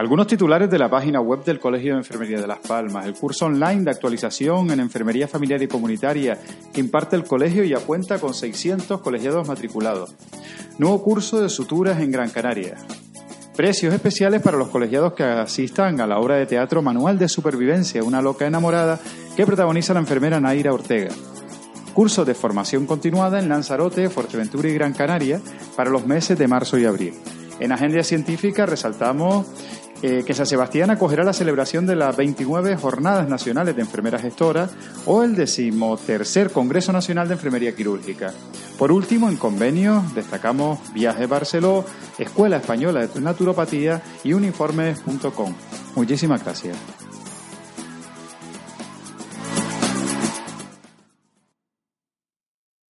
Algunos titulares de la página web del Colegio de Enfermería de Las Palmas. El curso online de actualización en enfermería familiar y comunitaria que imparte el colegio ya cuenta con 600 colegiados matriculados. Nuevo curso de suturas en Gran Canaria. Precios especiales para los colegiados que asistan a la obra de teatro Manual de Supervivencia, una loca enamorada que protagoniza la enfermera Naira Ortega. Curso de formación continuada en Lanzarote, Fuerteventura y Gran Canaria para los meses de marzo y abril. En Agenda Científica resaltamos eh, que San Sebastián acogerá la celebración de las 29 Jornadas Nacionales de Enfermeras Gestoras o el decimotercer Congreso Nacional de Enfermería Quirúrgica. Por último, en convenios destacamos Viaje Barceló, Escuela Española de Naturopatía y uniformes.com. Muchísimas gracias.